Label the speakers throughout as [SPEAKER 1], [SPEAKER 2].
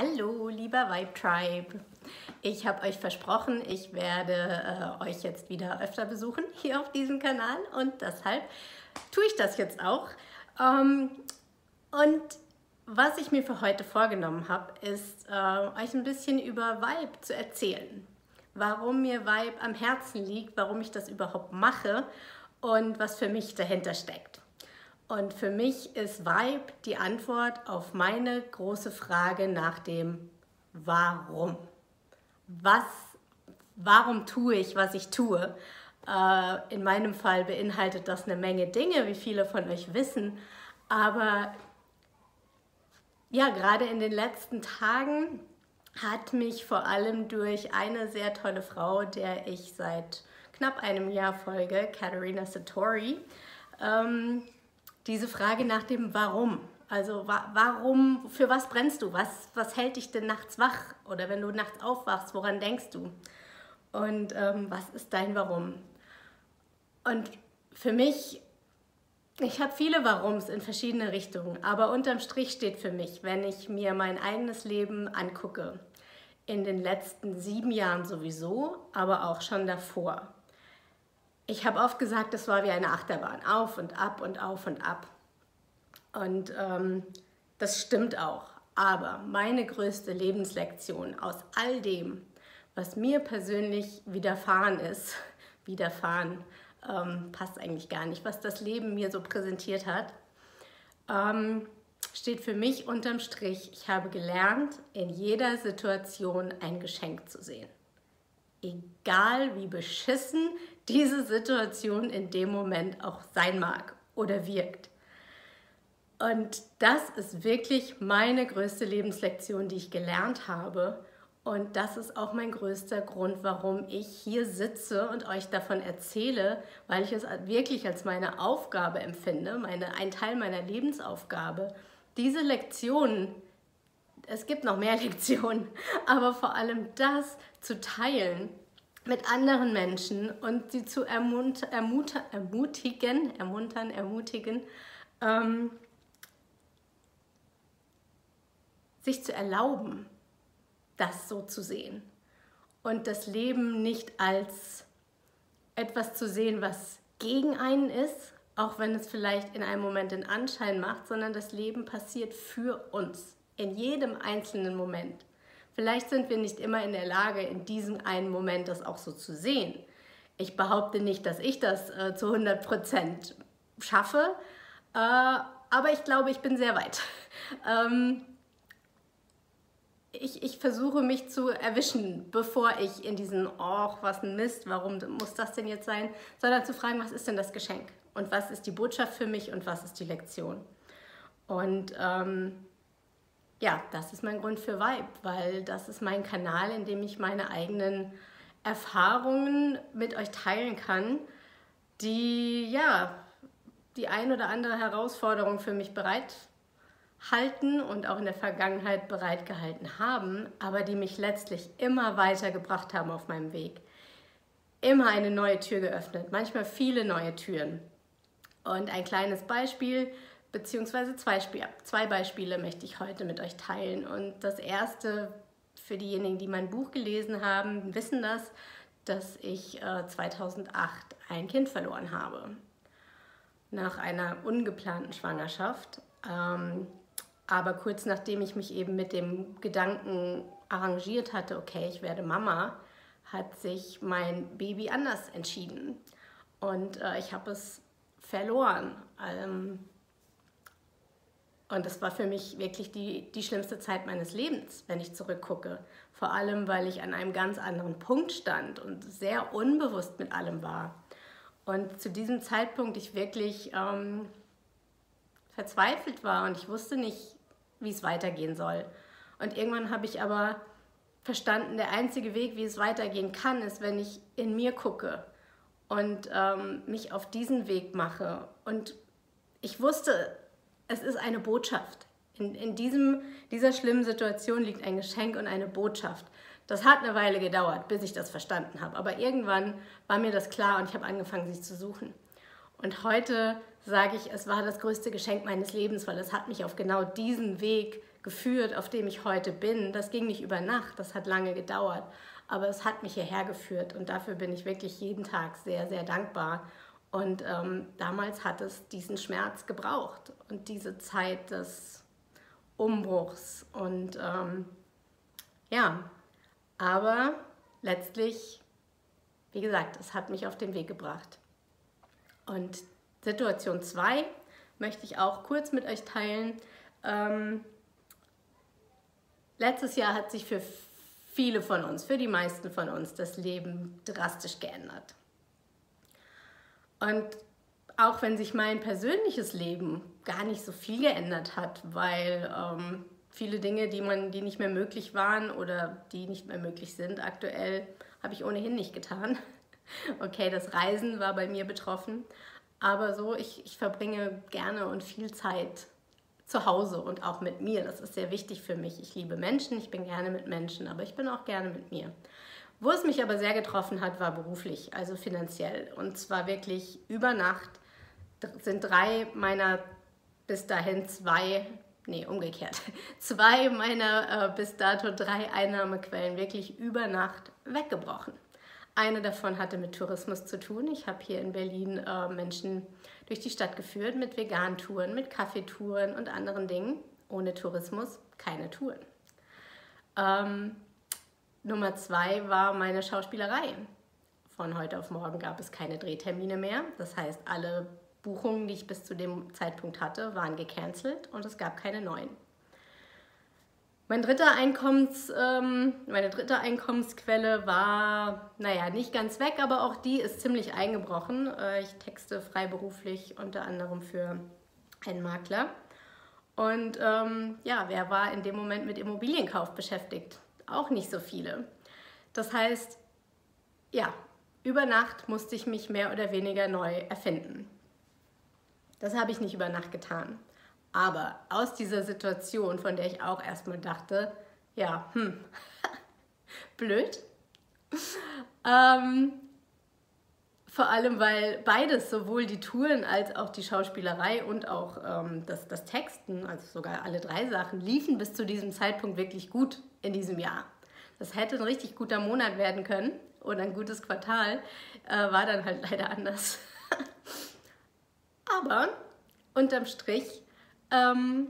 [SPEAKER 1] Hallo, lieber Vibe Tribe. Ich habe euch versprochen, ich werde äh, euch jetzt wieder öfter besuchen hier auf diesem Kanal und deshalb tue ich das jetzt auch. Ähm, und was ich mir für heute vorgenommen habe, ist äh, euch ein bisschen über Vibe zu erzählen. Warum mir Vibe am Herzen liegt, warum ich das überhaupt mache und was für mich dahinter steckt. Und für mich ist Vibe die Antwort auf meine große Frage nach dem Warum. Was, warum tue ich, was ich tue? Äh, in meinem Fall beinhaltet das eine Menge Dinge, wie viele von euch wissen. Aber ja, gerade in den letzten Tagen hat mich vor allem durch eine sehr tolle Frau, der ich seit knapp einem Jahr folge, Katharina Satori, ähm, diese Frage nach dem Warum. Also wa warum, für was brennst du? Was, was hält dich denn nachts wach? Oder wenn du nachts aufwachst, woran denkst du? Und ähm, was ist dein Warum? Und für mich, ich habe viele Warums in verschiedene Richtungen, aber unterm Strich steht für mich, wenn ich mir mein eigenes Leben angucke, in den letzten sieben Jahren sowieso, aber auch schon davor ich habe oft gesagt, es war wie eine Achterbahn, auf und ab und auf und ab. Und ähm, das stimmt auch. Aber meine größte Lebenslektion aus all dem, was mir persönlich widerfahren ist, widerfahren ähm, passt eigentlich gar nicht, was das Leben mir so präsentiert hat, ähm, steht für mich unterm Strich, ich habe gelernt, in jeder Situation ein Geschenk zu sehen. Egal wie beschissen diese Situation in dem Moment auch sein mag oder wirkt. Und das ist wirklich meine größte Lebenslektion, die ich gelernt habe. Und das ist auch mein größter Grund, warum ich hier sitze und euch davon erzähle, weil ich es wirklich als meine Aufgabe empfinde, meine, ein Teil meiner Lebensaufgabe, diese Lektionen, es gibt noch mehr Lektionen, aber vor allem das zu teilen mit anderen Menschen und sie zu ermut ermut ermutigen, ermuntern, ermutigen, ähm, sich zu erlauben, das so zu sehen und das Leben nicht als etwas zu sehen, was gegen einen ist, auch wenn es vielleicht in einem Moment den Anschein macht, sondern das Leben passiert für uns in jedem einzelnen Moment. Vielleicht sind wir nicht immer in der Lage, in diesem einen Moment das auch so zu sehen. Ich behaupte nicht, dass ich das äh, zu 100 Prozent schaffe, äh, aber ich glaube, ich bin sehr weit. Ähm, ich, ich versuche mich zu erwischen, bevor ich in diesen, oh, was ein Mist, warum muss das denn jetzt sein, sondern zu fragen, was ist denn das Geschenk und was ist die Botschaft für mich und was ist die Lektion. Und ähm, ja, das ist mein Grund für Vibe, weil das ist mein Kanal, in dem ich meine eigenen Erfahrungen mit euch teilen kann, die ja die ein oder andere Herausforderung für mich bereithalten und auch in der Vergangenheit bereitgehalten haben, aber die mich letztlich immer weitergebracht haben auf meinem Weg. Immer eine neue Tür geöffnet, manchmal viele neue Türen. Und ein kleines Beispiel, beziehungsweise zwei, zwei Beispiele möchte ich heute mit euch teilen. Und das erste, für diejenigen, die mein Buch gelesen haben, wissen das, dass ich äh, 2008 ein Kind verloren habe. Nach einer ungeplanten Schwangerschaft. Ähm, aber kurz nachdem ich mich eben mit dem Gedanken arrangiert hatte, okay, ich werde Mama, hat sich mein Baby anders entschieden. Und äh, ich habe es verloren. Ähm, und das war für mich wirklich die, die schlimmste Zeit meines Lebens, wenn ich zurückgucke. Vor allem, weil ich an einem ganz anderen Punkt stand und sehr unbewusst mit allem war. Und zu diesem Zeitpunkt ich wirklich ähm, verzweifelt war und ich wusste nicht, wie es weitergehen soll. Und irgendwann habe ich aber verstanden, der einzige Weg, wie es weitergehen kann, ist, wenn ich in mir gucke und ähm, mich auf diesen Weg mache. Und ich wusste, es ist eine Botschaft. In, in diesem, dieser schlimmen Situation liegt ein Geschenk und eine Botschaft. Das hat eine Weile gedauert, bis ich das verstanden habe. Aber irgendwann war mir das klar und ich habe angefangen, sie zu suchen. Und heute sage ich, es war das größte Geschenk meines Lebens, weil es hat mich auf genau diesen Weg geführt, auf dem ich heute bin. Das ging nicht über Nacht, das hat lange gedauert, aber es hat mich hierher geführt und dafür bin ich wirklich jeden Tag sehr, sehr dankbar. Und ähm, damals hat es diesen Schmerz gebraucht und diese Zeit des Umbruchs. Und ähm, ja, aber letztlich, wie gesagt, es hat mich auf den Weg gebracht. Und Situation 2 möchte ich auch kurz mit euch teilen. Ähm, letztes Jahr hat sich für viele von uns, für die meisten von uns, das Leben drastisch geändert. Und auch wenn sich mein persönliches Leben gar nicht so viel geändert hat, weil ähm, viele Dinge, die man, die nicht mehr möglich waren oder die nicht mehr möglich sind, aktuell habe ich ohnehin nicht getan. Okay, das Reisen war bei mir betroffen, aber so, ich, ich verbringe gerne und viel Zeit zu Hause und auch mit mir. Das ist sehr wichtig für mich. Ich liebe Menschen, ich bin gerne mit Menschen, aber ich bin auch gerne mit mir. Wo es mich aber sehr getroffen hat, war beruflich, also finanziell. Und zwar wirklich über Nacht sind drei meiner bis dahin zwei, nee, umgekehrt, zwei meiner äh, bis dato drei Einnahmequellen wirklich über Nacht weggebrochen. Eine davon hatte mit Tourismus zu tun. Ich habe hier in Berlin äh, Menschen durch die Stadt geführt mit Vegantouren, mit Kaffeetouren und anderen Dingen. Ohne Tourismus keine Touren. Ähm, Nummer zwei war meine Schauspielerei. Von heute auf morgen gab es keine Drehtermine mehr. Das heißt, alle Buchungen, die ich bis zu dem Zeitpunkt hatte, waren gecancelt und es gab keine neuen. Mein dritter Einkommens, ähm, meine dritte Einkommensquelle war, naja, nicht ganz weg, aber auch die ist ziemlich eingebrochen. Äh, ich texte freiberuflich unter anderem für einen Makler. Und ähm, ja, wer war in dem Moment mit Immobilienkauf beschäftigt? Auch nicht so viele. Das heißt, ja, über Nacht musste ich mich mehr oder weniger neu erfinden. Das habe ich nicht über Nacht getan. Aber aus dieser Situation, von der ich auch erstmal dachte, ja, hm, blöd. ähm, vor allem, weil beides, sowohl die Touren als auch die Schauspielerei und auch ähm, das, das Texten, also sogar alle drei Sachen, liefen bis zu diesem Zeitpunkt wirklich gut in diesem Jahr. Das hätte ein richtig guter Monat werden können oder ein gutes Quartal, äh, war dann halt leider anders. Aber unterm Strich ähm,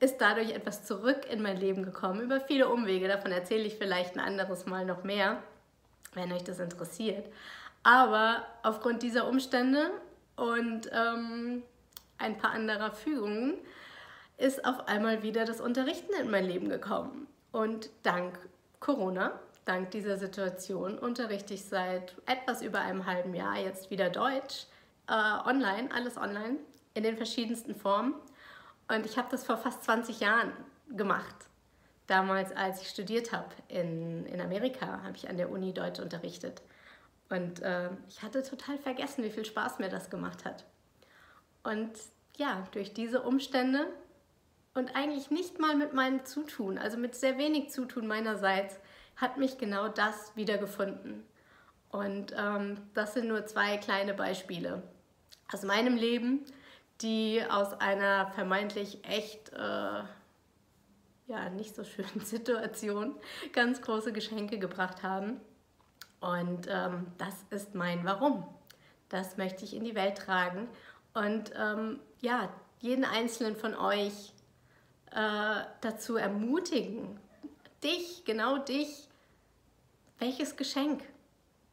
[SPEAKER 1] ist dadurch etwas zurück in mein Leben gekommen, über viele Umwege. Davon erzähle ich vielleicht ein anderes Mal noch mehr, wenn euch das interessiert. Aber aufgrund dieser Umstände und ähm, ein paar anderer Fügungen ist auf einmal wieder das Unterrichten in mein Leben gekommen. Und dank Corona, dank dieser Situation, unterrichte ich seit etwas über einem halben Jahr jetzt wieder Deutsch, äh, online, alles online in den verschiedensten Formen. Und ich habe das vor fast 20 Jahren gemacht. Damals, als ich studiert habe in, in Amerika, habe ich an der Uni Deutsch unterrichtet. Und äh, ich hatte total vergessen, wie viel Spaß mir das gemacht hat. Und ja, durch diese Umstände und eigentlich nicht mal mit meinem Zutun, also mit sehr wenig Zutun meinerseits, hat mich genau das wiedergefunden. Und ähm, das sind nur zwei kleine Beispiele aus meinem Leben, die aus einer vermeintlich echt äh, ja, nicht so schönen Situation ganz große Geschenke gebracht haben. Und ähm, das ist mein Warum. Das möchte ich in die Welt tragen. Und ähm, ja, jeden einzelnen von euch äh, dazu ermutigen, dich, genau dich, welches Geschenk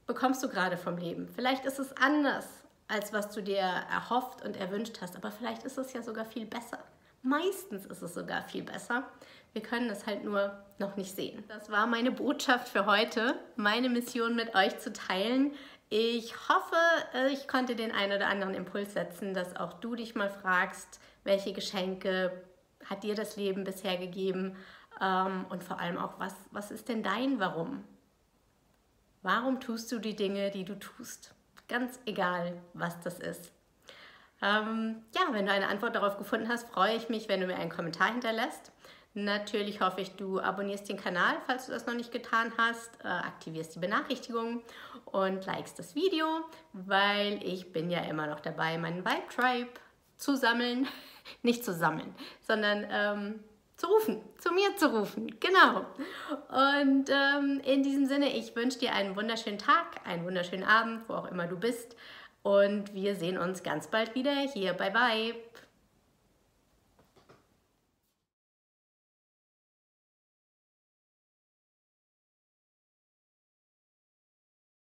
[SPEAKER 1] bekommst du gerade vom Leben? Vielleicht ist es anders als was du dir erhofft und erwünscht hast. Aber vielleicht ist es ja sogar viel besser. Meistens ist es sogar viel besser. Wir können es halt nur noch nicht sehen. Das war meine Botschaft für heute, meine Mission mit euch zu teilen. Ich hoffe, ich konnte den einen oder anderen Impuls setzen, dass auch du dich mal fragst, welche Geschenke hat dir das Leben bisher gegeben ähm, und vor allem auch, was, was ist denn dein Warum? Warum tust du die Dinge, die du tust? Ganz egal, was das ist. Ähm, ja, wenn du eine Antwort darauf gefunden hast, freue ich mich, wenn du mir einen Kommentar hinterlässt. Natürlich hoffe ich, du abonnierst den Kanal, falls du das noch nicht getan hast, äh, aktivierst die Benachrichtigungen und likest das Video, weil ich bin ja immer noch dabei, meinen Vibe Tribe zu sammeln, nicht zu sammeln, sondern ähm, zu rufen, zu mir zu rufen, genau. Und ähm, in diesem Sinne, ich wünsche dir einen wunderschönen Tag, einen wunderschönen Abend, wo auch immer du bist. Und wir sehen uns ganz bald wieder hier bei Vibe.